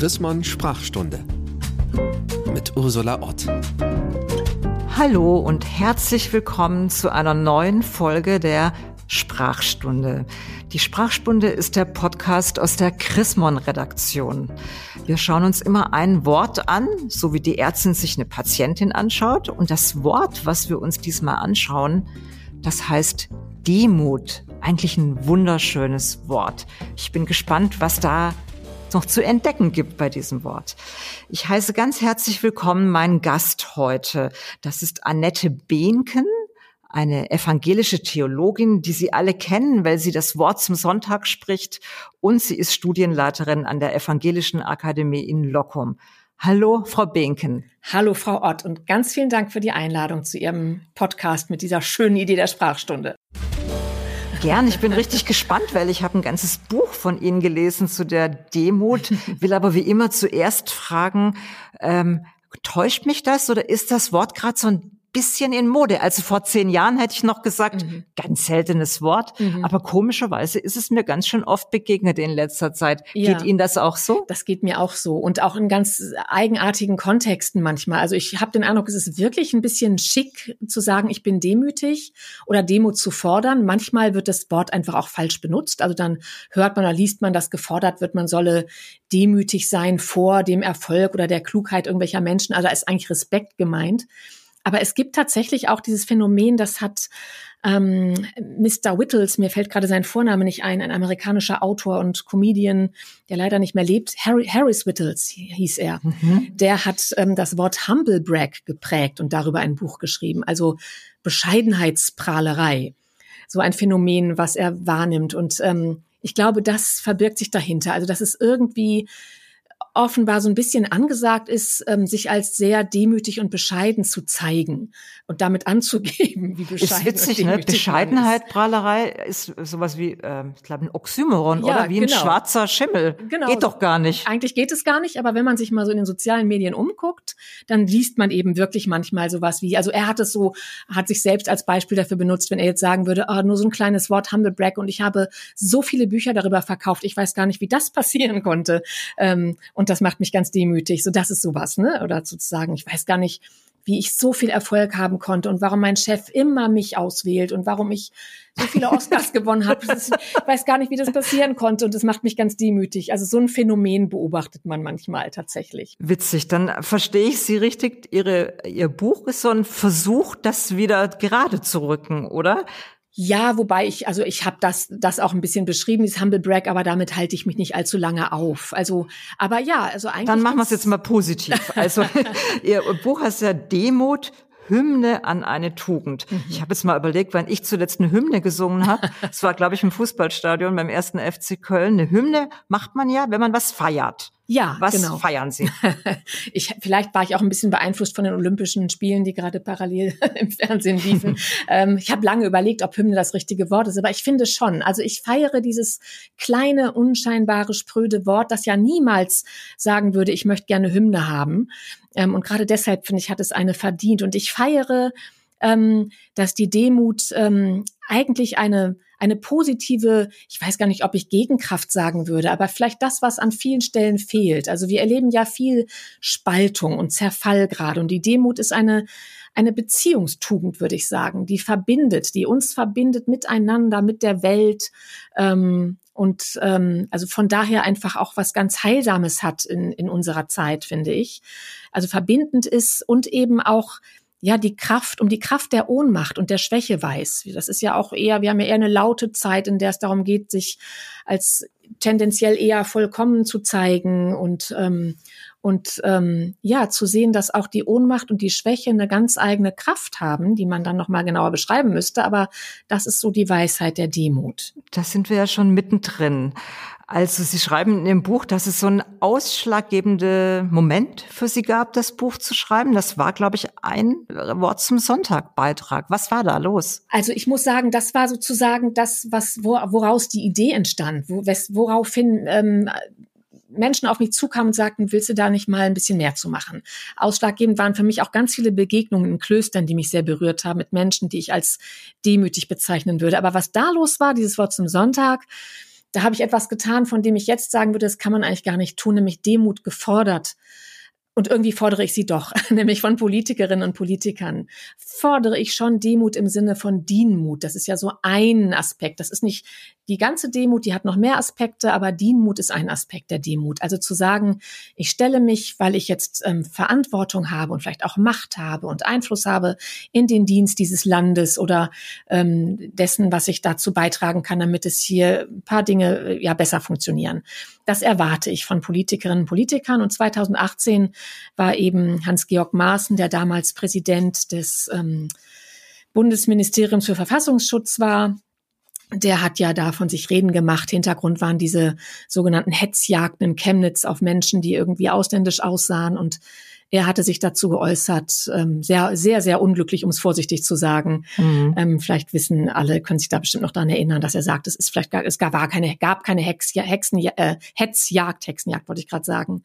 Chrismon Sprachstunde mit Ursula Ott. Hallo und herzlich willkommen zu einer neuen Folge der Sprachstunde. Die Sprachstunde ist der Podcast aus der Chrismon-Redaktion. Wir schauen uns immer ein Wort an, so wie die Ärztin sich eine Patientin anschaut. Und das Wort, was wir uns diesmal anschauen, das heißt Demut. Eigentlich ein wunderschönes Wort. Ich bin gespannt, was da noch zu entdecken gibt bei diesem Wort. Ich heiße ganz herzlich willkommen meinen Gast heute. Das ist Annette Behnken eine evangelische Theologin, die Sie alle kennen, weil sie das Wort zum Sonntag spricht. Und sie ist Studienleiterin an der Evangelischen Akademie in Lockum. Hallo, Frau Behnken. Hallo, Frau Ott. Und ganz vielen Dank für die Einladung zu Ihrem Podcast mit dieser schönen Idee der Sprachstunde. Gern, ich bin richtig gespannt, weil ich habe ein ganzes Buch von Ihnen gelesen zu der Demut, will aber wie immer zuerst fragen, ähm, täuscht mich das oder ist das Wort gerade so ein bisschen in Mode. Also vor zehn Jahren hätte ich noch gesagt, mhm. ganz seltenes Wort, mhm. aber komischerweise ist es mir ganz schön oft begegnet in letzter Zeit. Ja. Geht Ihnen das auch so? Das geht mir auch so und auch in ganz eigenartigen Kontexten manchmal. Also ich habe den Eindruck, es ist wirklich ein bisschen schick zu sagen, ich bin demütig oder Demut zu fordern. Manchmal wird das Wort einfach auch falsch benutzt. Also dann hört man oder liest man, dass gefordert wird, man solle demütig sein vor dem Erfolg oder der Klugheit irgendwelcher Menschen. Also da ist eigentlich Respekt gemeint. Aber es gibt tatsächlich auch dieses Phänomen, das hat ähm, Mr. Whittles, mir fällt gerade sein Vorname nicht ein, ein amerikanischer Autor und Comedian, der leider nicht mehr lebt, Harry, Harris Whittles hieß er. Mhm. Der hat ähm, das Wort Humble Brag geprägt und darüber ein Buch geschrieben, also Bescheidenheitsprahlerei. So ein Phänomen, was er wahrnimmt. Und ähm, ich glaube, das verbirgt sich dahinter. Also, dass es irgendwie offenbar so ein bisschen angesagt ist, ähm, sich als sehr demütig und bescheiden zu zeigen und damit anzugeben, wie bescheiden ist witzig, ne? Bescheidenheit, ist. Prahlerei ist sowas wie, äh, ich glaube, ein Oxymoron ja, oder wie genau. ein schwarzer Schimmel. Genau. Geht doch gar nicht. Eigentlich geht es gar nicht, aber wenn man sich mal so in den sozialen Medien umguckt, dann liest man eben wirklich manchmal sowas wie, also er hat es so, hat sich selbst als Beispiel dafür benutzt, wenn er jetzt sagen würde, oh, nur so ein kleines Wort Humble Brag und ich habe so viele Bücher darüber verkauft, ich weiß gar nicht, wie das passieren konnte. Ähm, und das macht mich ganz demütig. So, das ist sowas, ne? Oder sozusagen, ich weiß gar nicht, wie ich so viel Erfolg haben konnte und warum mein Chef immer mich auswählt und warum ich so viele Oscars gewonnen habe. Ich weiß gar nicht, wie das passieren konnte und das macht mich ganz demütig. Also so ein Phänomen beobachtet man manchmal tatsächlich. Witzig, dann verstehe ich Sie richtig. Ihre, Ihr Buch ist so ein Versuch, das wieder gerade zu rücken, oder? Ja, wobei ich, also ich habe das, das auch ein bisschen beschrieben, dieses Humble Brag, aber damit halte ich mich nicht allzu lange auf. Also, aber ja, also eigentlich. Dann machen wir es jetzt mal positiv. Also, Ihr Buch heißt ja Demut, Hymne an eine Tugend. Mhm. Ich habe jetzt mal überlegt, wann ich zuletzt eine Hymne gesungen habe. Es war, glaube ich, im Fußballstadion beim ersten FC Köln. Eine Hymne macht man ja, wenn man was feiert. Ja, was genau. feiern Sie? ich, vielleicht war ich auch ein bisschen beeinflusst von den Olympischen Spielen, die gerade parallel im Fernsehen liefen. ähm, ich habe lange überlegt, ob Hymne das richtige Wort ist, aber ich finde schon. Also ich feiere dieses kleine, unscheinbare, spröde Wort, das ja niemals sagen würde, ich möchte gerne Hymne haben. Ähm, und gerade deshalb finde ich, hat es eine verdient. Und ich feiere, ähm, dass die Demut ähm, eigentlich eine eine positive, ich weiß gar nicht, ob ich Gegenkraft sagen würde, aber vielleicht das, was an vielen Stellen fehlt. Also wir erleben ja viel Spaltung und Zerfall gerade und die Demut ist eine eine Beziehungstugend, würde ich sagen, die verbindet, die uns verbindet miteinander, mit der Welt ähm, und ähm, also von daher einfach auch was ganz Heilsames hat in, in unserer Zeit, finde ich. Also verbindend ist und eben auch ja die Kraft, um die Kraft der Ohnmacht und der Schwäche weiß. Das ist ja auch eher, wir haben ja eher eine laute Zeit, in der es darum geht, sich als tendenziell eher vollkommen zu zeigen und ähm, und ähm, ja zu sehen, dass auch die Ohnmacht und die Schwäche eine ganz eigene Kraft haben, die man dann noch mal genauer beschreiben müsste. Aber das ist so die Weisheit der Demut. Da sind wir ja schon mittendrin. Also Sie schreiben in Ihrem Buch, dass es so ein ausschlaggebender Moment für Sie gab, das Buch zu schreiben. Das war, glaube ich, ein Wort zum Sonntag-Beitrag. Was war da los? Also ich muss sagen, das war sozusagen das, was woraus die Idee entstand, woraufhin ähm, Menschen auf mich zukamen und sagten, willst du da nicht mal ein bisschen mehr zu machen? Ausschlaggebend waren für mich auch ganz viele Begegnungen in Klöstern, die mich sehr berührt haben, mit Menschen, die ich als demütig bezeichnen würde. Aber was da los war, dieses Wort zum Sonntag, da habe ich etwas getan, von dem ich jetzt sagen würde, das kann man eigentlich gar nicht tun, nämlich Demut gefordert. Und irgendwie fordere ich sie doch, nämlich von Politikerinnen und Politikern. Fordere ich schon Demut im Sinne von Dienmut. Das ist ja so ein Aspekt. Das ist nicht die ganze Demut, die hat noch mehr Aspekte, aber Dienmut ist ein Aspekt der Demut. Also zu sagen, ich stelle mich, weil ich jetzt ähm, Verantwortung habe und vielleicht auch Macht habe und Einfluss habe in den Dienst dieses Landes oder ähm, dessen, was ich dazu beitragen kann, damit es hier ein paar Dinge äh, ja besser funktionieren. Das erwarte ich von Politikerinnen und Politikern. Und 2018 war eben Hans-Georg Maaßen, der damals Präsident des ähm, Bundesministeriums für Verfassungsschutz war, der hat ja da von sich reden gemacht. Hintergrund waren diese sogenannten Hetzjagden in Chemnitz auf Menschen, die irgendwie ausländisch aussahen. Und er hatte sich dazu geäußert, ähm, sehr, sehr, sehr unglücklich, um es vorsichtig zu sagen. Mhm. Ähm, vielleicht wissen alle, können sich da bestimmt noch daran erinnern, dass er sagt, es ist vielleicht gar, es gab, war keine, gab keine Hex, Hexen, äh, Hetzjagd, Hexenjagd wollte ich gerade sagen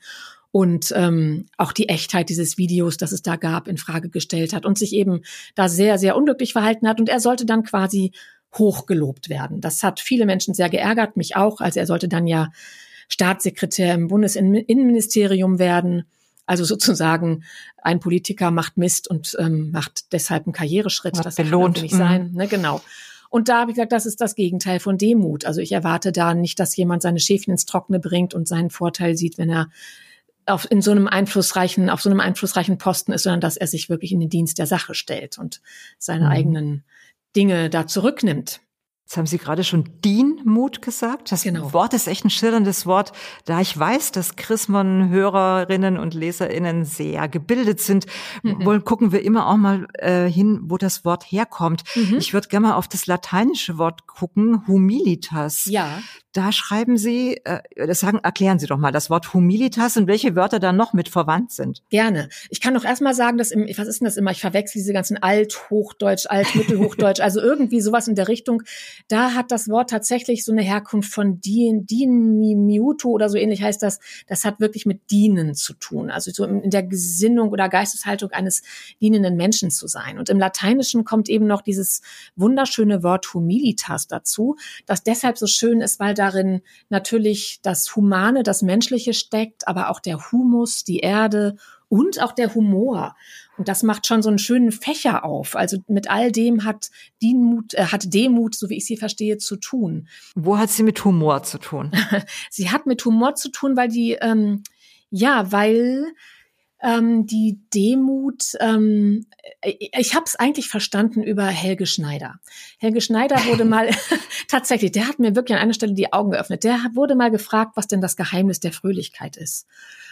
und ähm, auch die Echtheit dieses Videos, das es da gab, in Frage gestellt hat und sich eben da sehr, sehr unglücklich verhalten hat. Und er sollte dann quasi hochgelobt werden. Das hat viele Menschen sehr geärgert, mich auch. Also er sollte dann ja Staatssekretär im Bundesinnenministerium werden. Also sozusagen ein Politiker macht Mist und ähm, macht deshalb einen Karriereschritt. Hat das belohnt. nicht sein. Mhm. Ne, genau. Und da habe ich gesagt, das ist das Gegenteil von Demut. Also ich erwarte da nicht, dass jemand seine Schäfchen ins Trockene bringt und seinen Vorteil sieht, wenn er auf, in so einem einflussreichen, auf so einem einflussreichen Posten ist, sondern dass er sich wirklich in den Dienst der Sache stellt und seine mhm. eigenen Dinge da zurücknimmt. Jetzt haben Sie gerade schon Dienmut gesagt. Das genau. Wort ist echt ein schillerndes Wort. Da ich weiß, dass Chrismon-Hörerinnen und LeserInnen sehr gebildet sind, mhm. wollen, gucken wir immer auch mal äh, hin, wo das Wort herkommt. Mhm. Ich würde gerne mal auf das lateinische Wort gucken, humilitas. Ja. Da schreiben Sie, äh, das sagen, erklären Sie doch mal das Wort humilitas und welche Wörter da noch mit verwandt sind. Gerne. Ich kann doch erstmal sagen, dass im, was ist denn das immer? Ich verwechsel diese ganzen Althochdeutsch, Altmittelhochdeutsch, also irgendwie sowas in der Richtung. Da hat das Wort tatsächlich so eine Herkunft von dien, dien miuto oder so ähnlich heißt das. Das hat wirklich mit dienen zu tun. Also so in der Gesinnung oder Geisteshaltung eines dienenden Menschen zu sein. Und im Lateinischen kommt eben noch dieses wunderschöne Wort humilitas dazu, das deshalb so schön ist, weil da darin natürlich das Humane, das Menschliche steckt, aber auch der Humus, die Erde und auch der Humor. Und das macht schon so einen schönen Fächer auf. Also mit all dem hat Demut, äh, hat Demut, so wie ich sie verstehe, zu tun. Wo hat sie mit Humor zu tun? sie hat mit Humor zu tun, weil die, ähm, ja, weil ähm, die Demut, ähm, ich habe es eigentlich verstanden über Helge Schneider. Helge Schneider wurde mal, tatsächlich, der hat mir wirklich an einer Stelle die Augen geöffnet. Der wurde mal gefragt, was denn das Geheimnis der Fröhlichkeit ist.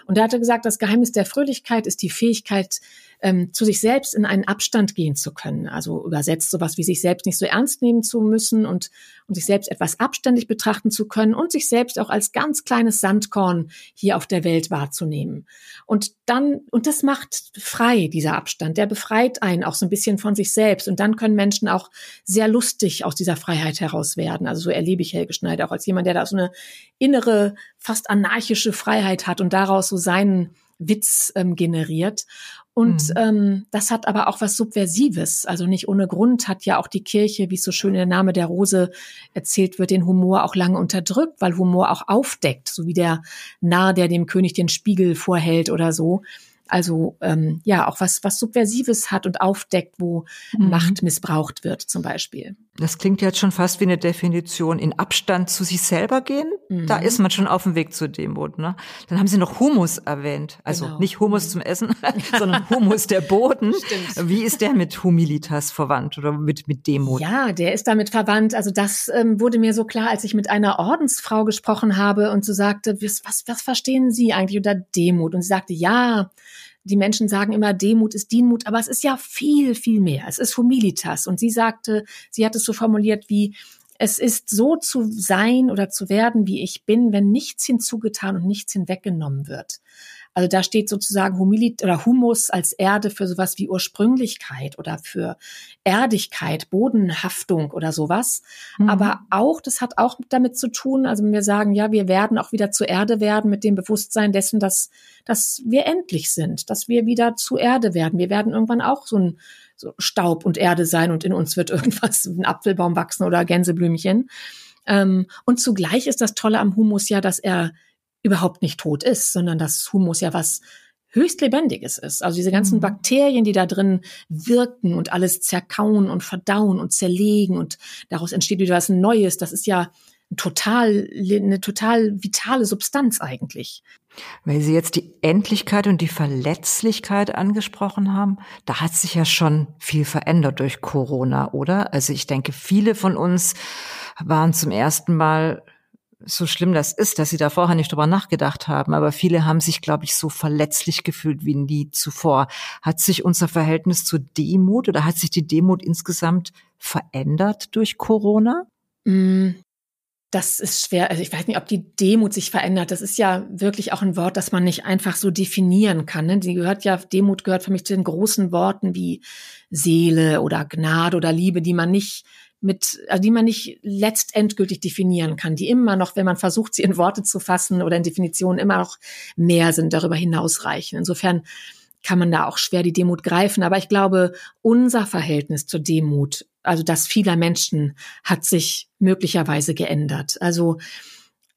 Und er hatte gesagt, das Geheimnis der Fröhlichkeit ist die Fähigkeit, ähm, zu sich selbst in einen Abstand gehen zu können. Also übersetzt sowas wie sich selbst nicht so ernst nehmen zu müssen und, und sich selbst etwas abständig betrachten zu können und sich selbst auch als ganz kleines Sandkorn hier auf der Welt wahrzunehmen. Und dann, und das macht frei, dieser Abstand. Der befreit einen auch so ein bisschen von sich selbst. Und dann können Menschen auch sehr lustig aus dieser Freiheit heraus werden. Also so erlebe ich Helge Schneider auch als jemand, der da so eine innere, fast anarchische Freiheit hat und daraus so seinen Witz ähm, generiert. Und mhm. ähm, das hat aber auch was Subversives. Also nicht ohne Grund hat ja auch die Kirche, wie es so schön in der Name der Rose erzählt wird, den Humor auch lange unterdrückt, weil Humor auch aufdeckt, so wie der Narr, der dem König den Spiegel vorhält oder so. Also ähm, ja, auch was, was Subversives hat und aufdeckt, wo mhm. Macht missbraucht wird, zum Beispiel. Das klingt jetzt schon fast wie eine Definition. In Abstand zu sich selber gehen, mhm. da ist man schon auf dem Weg zur Demut. Ne? Dann haben Sie noch Humus erwähnt. Also genau. nicht Humus mhm. zum Essen, sondern Humus der Boden. Stimmt. Wie ist der mit Humilitas verwandt oder mit, mit Demut? Ja, der ist damit verwandt. Also das ähm, wurde mir so klar, als ich mit einer Ordensfrau gesprochen habe und so sagte, was, was, was verstehen Sie eigentlich unter Demut? Und sie sagte, ja, die Menschen sagen immer, Demut ist Dienmut, aber es ist ja viel, viel mehr. Es ist Humilitas. Und sie sagte, sie hat es so formuliert wie, es ist so zu sein oder zu werden, wie ich bin, wenn nichts hinzugetan und nichts hinweggenommen wird. Also da steht sozusagen Humilit oder Humus als Erde für sowas wie Ursprünglichkeit oder für Erdigkeit, Bodenhaftung oder sowas. Mhm. Aber auch, das hat auch damit zu tun, also wenn wir sagen, ja, wir werden auch wieder zur Erde werden mit dem Bewusstsein dessen, dass, dass wir endlich sind, dass wir wieder zu Erde werden. Wir werden irgendwann auch so ein so Staub und Erde sein und in uns wird irgendwas, ein Apfelbaum wachsen oder Gänseblümchen. Ähm, und zugleich ist das Tolle am Humus ja, dass er überhaupt nicht tot ist, sondern dass Humus ja was höchst Lebendiges ist. Also diese ganzen mhm. Bakterien, die da drin wirken und alles zerkauen und verdauen und zerlegen und daraus entsteht wieder was Neues, das ist ja total, eine total vitale Substanz eigentlich. Weil Sie jetzt die Endlichkeit und die Verletzlichkeit angesprochen haben, da hat sich ja schon viel verändert durch Corona, oder? Also ich denke, viele von uns waren zum ersten Mal so schlimm das ist, dass sie da vorher nicht drüber nachgedacht haben. Aber viele haben sich, glaube ich, so verletzlich gefühlt wie nie zuvor. Hat sich unser Verhältnis zur Demut oder hat sich die Demut insgesamt verändert durch Corona? Mm, das ist schwer. Also ich weiß nicht, ob die Demut sich verändert. Das ist ja wirklich auch ein Wort, das man nicht einfach so definieren kann. Ne? Die gehört ja, Demut gehört für mich zu den großen Worten wie Seele oder Gnade oder Liebe, die man nicht mit, also die man nicht letztendgültig definieren kann, die immer noch, wenn man versucht, sie in Worte zu fassen oder in Definitionen immer noch mehr sind, darüber hinausreichen. Insofern kann man da auch schwer die Demut greifen. Aber ich glaube, unser Verhältnis zur Demut also das vieler Menschen hat sich möglicherweise geändert. Also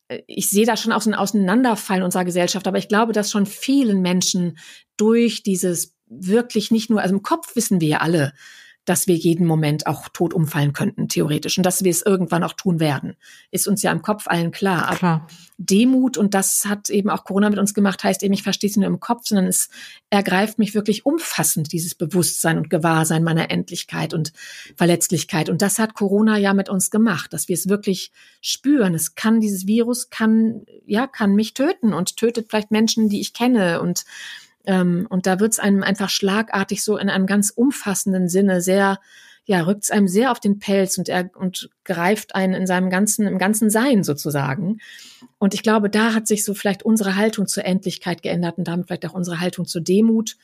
äh, ich sehe da schon auch so ein Auseinanderfallen unserer Gesellschaft, aber ich glaube, dass schon vielen Menschen durch dieses wirklich nicht nur, also im Kopf wissen wir ja alle, dass wir jeden Moment auch tot umfallen könnten, theoretisch. Und dass wir es irgendwann auch tun werden, ist uns ja im Kopf allen klar. Aber klar. Demut, und das hat eben auch Corona mit uns gemacht, heißt eben, ich verstehe es nur im Kopf, sondern es ergreift mich wirklich umfassend, dieses Bewusstsein und Gewahrsein meiner Endlichkeit und Verletzlichkeit. Und das hat Corona ja mit uns gemacht, dass wir es wirklich spüren. Es kann, dieses Virus kann, ja, kann mich töten und tötet vielleicht Menschen, die ich kenne und und da wird es einem einfach schlagartig so in einem ganz umfassenden Sinne sehr, ja, rückt es einem sehr auf den Pelz und er und greift einen in seinem ganzen, im ganzen Sein sozusagen. Und ich glaube, da hat sich so vielleicht unsere Haltung zur Endlichkeit geändert und damit vielleicht auch unsere Haltung zur Demut.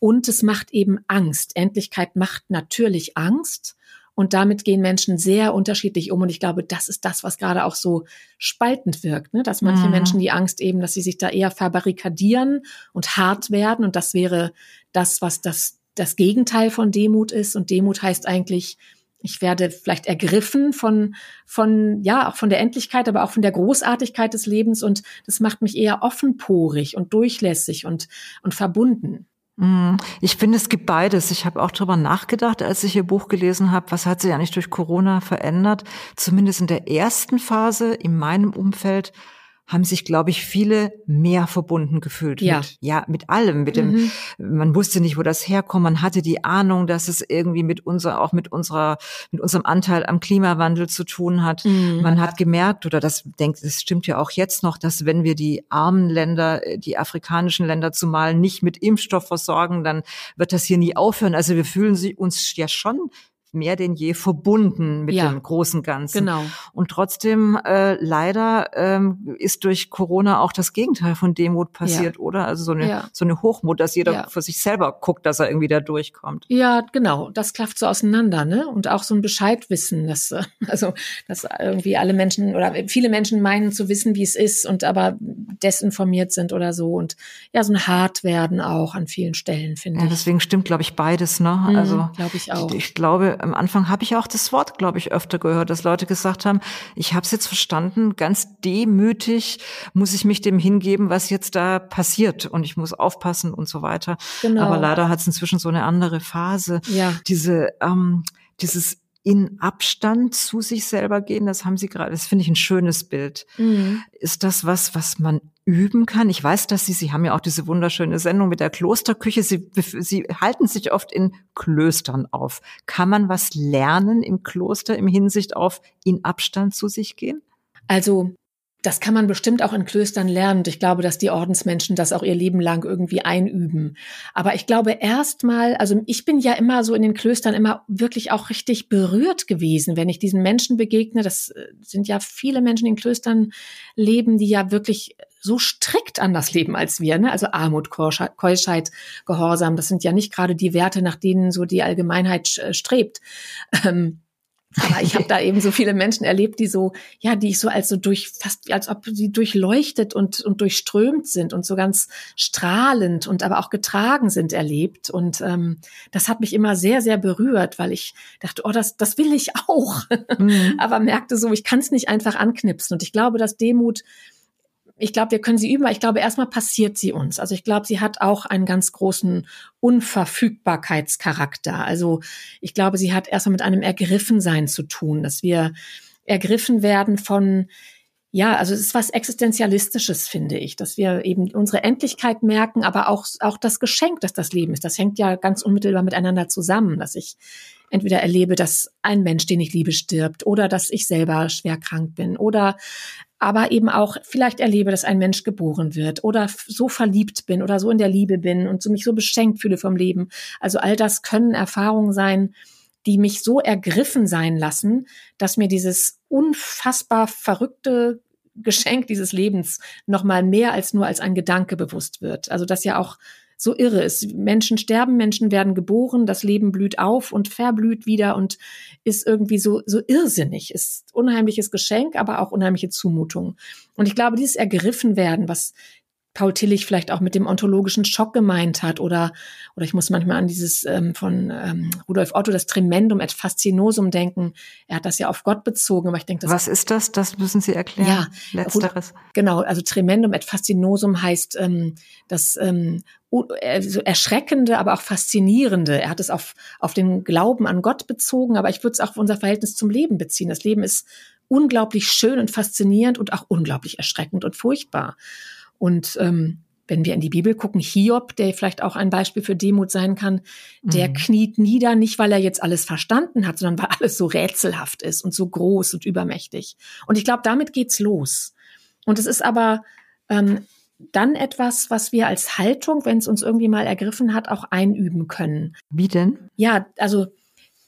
Und es macht eben Angst. Endlichkeit macht natürlich Angst. Und damit gehen Menschen sehr unterschiedlich um. Und ich glaube, das ist das, was gerade auch so spaltend wirkt, ne? dass manche mhm. Menschen die Angst eben, dass sie sich da eher verbarrikadieren und hart werden. Und das wäre das, was das, das Gegenteil von Demut ist. Und Demut heißt eigentlich, ich werde vielleicht ergriffen von, von, ja, auch von der Endlichkeit, aber auch von der Großartigkeit des Lebens. Und das macht mich eher offenporig und durchlässig und, und verbunden. Mm, ich finde, es gibt beides. Ich habe auch darüber nachgedacht, als ich Ihr Buch gelesen habe, was hat sich eigentlich durch Corona verändert. Zumindest in der ersten Phase in meinem Umfeld haben sich, glaube ich, viele mehr verbunden gefühlt. Ja. Mit, ja, mit allem. Mit dem, mhm. man wusste nicht, wo das herkommt. Man hatte die Ahnung, dass es irgendwie mit unserer, auch mit unserer, mit unserem Anteil am Klimawandel zu tun hat. Mhm. Man hat gemerkt, oder das denkt, das stimmt ja auch jetzt noch, dass wenn wir die armen Länder, die afrikanischen Länder zumal nicht mit Impfstoff versorgen, dann wird das hier nie aufhören. Also wir fühlen uns ja schon mehr denn je verbunden mit ja, dem großen Ganzen. Genau. Und trotzdem äh, leider ähm, ist durch Corona auch das Gegenteil von Demut passiert, ja. oder? Also so eine ja. so eine Hochmut, dass jeder für sich selber guckt, dass er irgendwie da durchkommt. Ja, genau. Das klafft so auseinander, ne? Und auch so ein Bescheidwissen, dass äh, also dass irgendwie alle Menschen oder viele Menschen meinen zu wissen, wie es ist und aber desinformiert sind oder so und ja so ein hart werden auch an vielen Stellen finde ja, ich. Deswegen stimmt, glaube ich, beides, ne? Mhm, also glaube ich auch. Ich, ich glaube am Anfang habe ich auch das Wort, glaube ich, öfter gehört, dass Leute gesagt haben, ich habe es jetzt verstanden, ganz demütig muss ich mich dem hingeben, was jetzt da passiert und ich muss aufpassen und so weiter. Genau. Aber leider hat es inzwischen so eine andere Phase. Ja. Diese, ähm, dieses in Abstand zu sich selber gehen, das haben Sie gerade, das finde ich ein schönes Bild. Mhm. Ist das was, was man üben kann? Ich weiß, dass Sie, Sie haben ja auch diese wunderschöne Sendung mit der Klosterküche. Sie, Sie halten sich oft in Klöstern auf. Kann man was lernen im Kloster im Hinsicht auf in Abstand zu sich gehen? Also das kann man bestimmt auch in Klöstern lernen. Ich glaube, dass die Ordensmenschen das auch ihr Leben lang irgendwie einüben. Aber ich glaube erstmal, also ich bin ja immer so in den Klöstern immer wirklich auch richtig berührt gewesen, wenn ich diesen Menschen begegne. Das äh, sind ja viele Menschen in Klöstern leben, die ja wirklich so strikt anders leben als wir. Ne? Also Armut, Keuschheit, Gehorsam. Das sind ja nicht gerade die Werte, nach denen so die Allgemeinheit äh, strebt. Ähm, Aber ich habe da eben so viele Menschen erlebt, die so, ja, die ich so als so durch, fast als ob sie durchleuchtet und, und durchströmt sind und so ganz strahlend und aber auch getragen sind erlebt. Und ähm, das hat mich immer sehr, sehr berührt, weil ich dachte, oh, das, das will ich auch. Mhm. aber merkte so, ich kann es nicht einfach anknipsen. Und ich glaube, dass Demut ich glaube, wir können sie üben, aber ich glaube, erstmal passiert sie uns. Also ich glaube, sie hat auch einen ganz großen Unverfügbarkeitscharakter. Also ich glaube, sie hat erstmal mit einem Ergriffensein zu tun, dass wir ergriffen werden von, ja, also es ist was Existenzialistisches, finde ich, dass wir eben unsere Endlichkeit merken, aber auch, auch das Geschenk, das das Leben ist. Das hängt ja ganz unmittelbar miteinander zusammen, dass ich entweder erlebe, dass ein Mensch, den ich liebe, stirbt oder dass ich selber schwer krank bin oder aber eben auch vielleicht erlebe, dass ein Mensch geboren wird oder so verliebt bin oder so in der Liebe bin und so mich so beschenkt fühle vom Leben. Also all das können Erfahrungen sein, die mich so ergriffen sein lassen, dass mir dieses unfassbar verrückte Geschenk dieses Lebens noch mal mehr als nur als ein Gedanke bewusst wird. Also dass ja auch so irre ist. Menschen sterben, Menschen werden geboren, das Leben blüht auf und verblüht wieder und ist irgendwie so, so irrsinnig. Ist unheimliches Geschenk, aber auch unheimliche Zumutung. Und ich glaube, dieses Ergriffen werden, was Paul Tillich vielleicht auch mit dem ontologischen Schock gemeint hat oder oder ich muss manchmal an dieses ähm, von ähm, Rudolf Otto das Tremendum et fascinosum denken. Er hat das ja auf Gott bezogen, aber ich denke, das was ist das? Das müssen Sie erklären. Ja, letzteres. Genau, also Tremendum et fascinosum heißt ähm, das ähm, so erschreckende, aber auch faszinierende. Er hat es auf auf den Glauben an Gott bezogen, aber ich würde es auch auf unser Verhältnis zum Leben beziehen. Das Leben ist unglaublich schön und faszinierend und auch unglaublich erschreckend und furchtbar. Und ähm, wenn wir in die Bibel gucken, Hiob, der vielleicht auch ein Beispiel für Demut sein kann, der mhm. kniet nieder, nicht weil er jetzt alles verstanden hat, sondern weil alles so rätselhaft ist und so groß und übermächtig. Und ich glaube, damit geht's los. Und es ist aber ähm, dann etwas, was wir als Haltung, wenn es uns irgendwie mal ergriffen hat, auch einüben können. Wie denn? Ja, also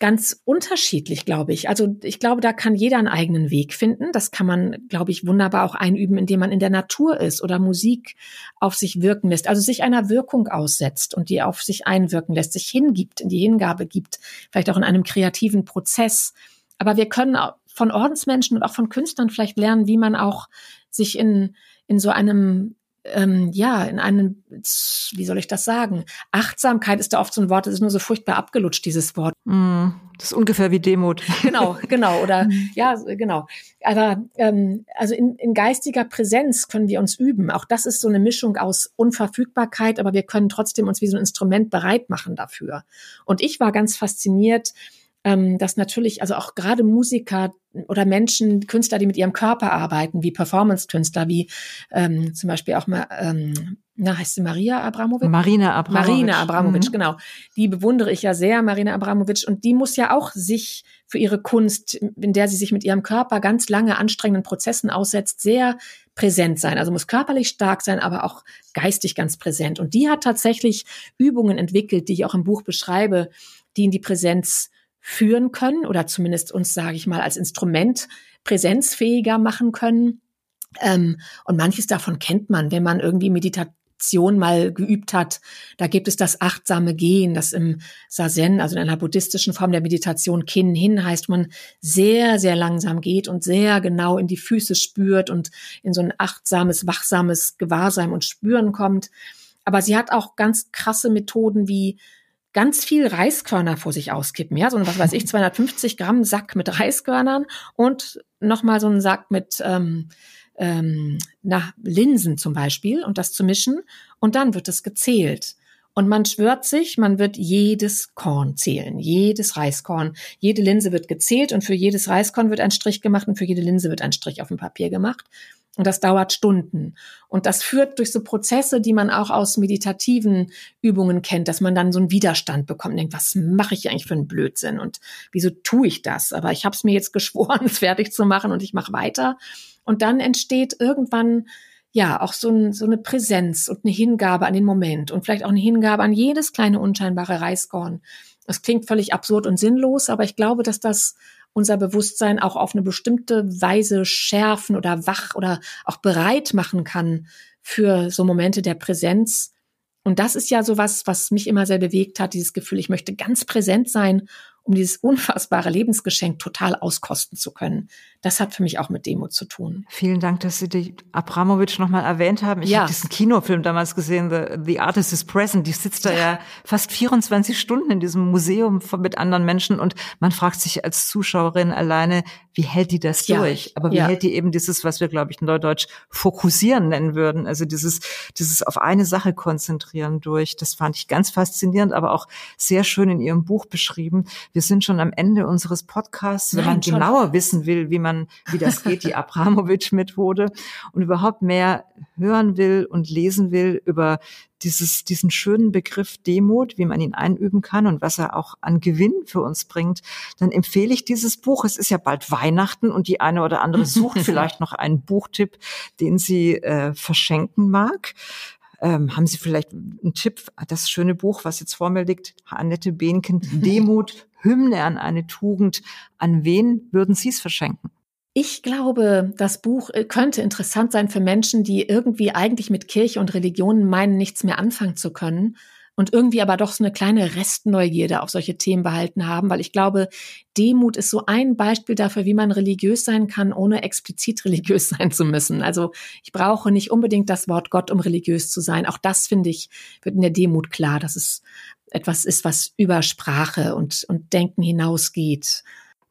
ganz unterschiedlich, glaube ich. Also ich glaube, da kann jeder einen eigenen Weg finden. Das kann man, glaube ich, wunderbar auch einüben, indem man in der Natur ist oder Musik auf sich wirken lässt. Also sich einer Wirkung aussetzt und die auf sich einwirken lässt, sich hingibt, in die Hingabe gibt, vielleicht auch in einem kreativen Prozess. Aber wir können von Ordensmenschen und auch von Künstlern vielleicht lernen, wie man auch sich in, in so einem ähm, ja, in einem, wie soll ich das sagen? Achtsamkeit ist da oft so ein Wort, das ist nur so furchtbar abgelutscht, dieses Wort. Mm, das ist ungefähr wie Demut. Genau, genau, oder mhm. ja, genau. Aber ähm, also in, in geistiger Präsenz können wir uns üben. Auch das ist so eine Mischung aus Unverfügbarkeit, aber wir können trotzdem uns wie so ein Instrument bereit machen dafür. Und ich war ganz fasziniert, ähm, dass natürlich, also auch gerade Musiker oder Menschen, Künstler, die mit ihrem Körper arbeiten, wie Performance-Künstler, wie ähm, zum Beispiel auch mal, ähm, na, heißt sie Maria Abramovic? Marina Abramovic. Marina Abramovic, mhm. genau. Die bewundere ich ja sehr, Marina Abramovic. Und die muss ja auch sich für ihre Kunst, in der sie sich mit ihrem Körper ganz lange anstrengenden Prozessen aussetzt, sehr präsent sein. Also muss körperlich stark sein, aber auch geistig ganz präsent. Und die hat tatsächlich Übungen entwickelt, die ich auch im Buch beschreibe, die in die Präsenz führen können oder zumindest uns, sage ich mal, als Instrument präsenzfähiger machen können. Ähm, und manches davon kennt man, wenn man irgendwie Meditation mal geübt hat. Da gibt es das achtsame Gehen, das im Sazen, also in einer buddhistischen Form der Meditation Kin hin heißt, man sehr, sehr langsam geht und sehr genau in die Füße spürt und in so ein achtsames, wachsames Gewahrsein und Spüren kommt. Aber sie hat auch ganz krasse Methoden wie ganz viel Reiskörner vor sich auskippen, ja, so ein, was weiß ich, 250 Gramm Sack mit Reiskörnern und nochmal so einen Sack mit ähm, ähm, na, Linsen zum Beispiel und das zu mischen und dann wird es gezählt. Und man schwört sich, man wird jedes Korn zählen, jedes Reiskorn. Jede Linse wird gezählt und für jedes Reiskorn wird ein Strich gemacht und für jede Linse wird ein Strich auf dem Papier gemacht. Und das dauert Stunden. Und das führt durch so Prozesse, die man auch aus meditativen Übungen kennt, dass man dann so einen Widerstand bekommt und denkt, was mache ich eigentlich für einen Blödsinn und wieso tue ich das? Aber ich habe es mir jetzt geschworen, es fertig zu machen und ich mache weiter. Und dann entsteht irgendwann ja auch so, ein, so eine Präsenz und eine Hingabe an den Moment und vielleicht auch eine Hingabe an jedes kleine unscheinbare Reiskorn. Das klingt völlig absurd und sinnlos, aber ich glaube, dass das unser Bewusstsein auch auf eine bestimmte Weise schärfen oder wach oder auch bereit machen kann für so Momente der Präsenz. Und das ist ja so was, was mich immer sehr bewegt hat, dieses Gefühl, ich möchte ganz präsent sein um dieses unfassbare Lebensgeschenk total auskosten zu können. Das hat für mich auch mit Demut zu tun. Vielen Dank, dass Sie die Abramowitsch nochmal erwähnt haben. Ich ja. habe diesen Kinofilm damals gesehen, The, The Artist is Present. Die sitzt da ja. ja fast 24 Stunden in diesem Museum mit anderen Menschen und man fragt sich als Zuschauerin alleine, wie hält die das ja. durch? Aber wie hält die eben dieses, was wir, glaube ich, in Neudeutsch fokussieren nennen würden, also dieses, dieses auf eine Sache konzentrieren durch. Das fand ich ganz faszinierend, aber auch sehr schön in Ihrem Buch beschrieben. Wir sind schon am Ende unseres Podcasts, wenn Nein, man genauer wissen will, wie man man, wie das geht, die Abramowitsch-Methode und überhaupt mehr hören will und lesen will über dieses, diesen schönen Begriff Demut, wie man ihn einüben kann und was er auch an Gewinn für uns bringt, dann empfehle ich dieses Buch. Es ist ja bald Weihnachten und die eine oder andere sucht vielleicht noch einen Buchtipp, den sie äh, verschenken mag. Ähm, haben Sie vielleicht einen Tipp? Das schöne Buch, was jetzt vor mir liegt, Annette Behnken, Demut, Hymne an eine Tugend. An wen würden Sie es verschenken? Ich glaube, das Buch äh, könnte interessant sein für Menschen, die irgendwie eigentlich mit Kirche und Religion meinen, nichts mehr anfangen zu können und irgendwie aber doch so eine kleine Restneugierde auf solche Themen behalten haben, weil ich glaube, Demut ist so ein Beispiel dafür, wie man religiös sein kann, ohne explizit religiös sein zu müssen. Also ich brauche nicht unbedingt das Wort Gott, um religiös zu sein. Auch das finde ich, wird in der Demut klar, dass es etwas ist, was über Sprache und, und Denken hinausgeht.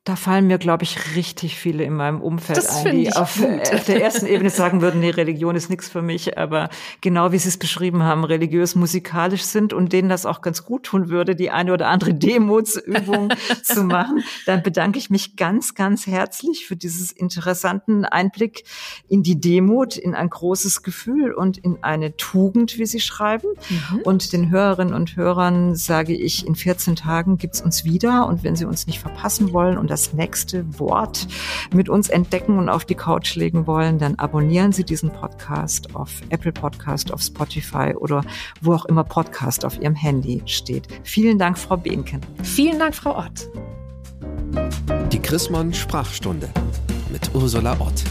Da fallen mir, glaube ich, richtig viele in meinem Umfeld das ein, die auf, auf, der ersten Ebene sagen würden, nee, Religion ist nichts für mich, aber genau wie Sie es beschrieben haben, religiös musikalisch sind und denen das auch ganz gut tun würde, die eine oder andere Demutsübung zu machen, dann bedanke ich mich ganz, ganz herzlich für dieses interessanten Einblick in die Demut, in ein großes Gefühl und in eine Tugend, wie Sie schreiben. Mhm. Und den Hörerinnen und Hörern sage ich, in 14 Tagen gibt's uns wieder und wenn Sie uns nicht verpassen wollen und das nächste Wort mit uns entdecken und auf die Couch legen wollen, dann abonnieren Sie diesen Podcast auf Apple Podcast, auf Spotify oder wo auch immer Podcast auf Ihrem Handy steht. Vielen Dank, Frau Behnken. Vielen Dank, Frau Ott. Die Chrismon Sprachstunde mit Ursula Ott.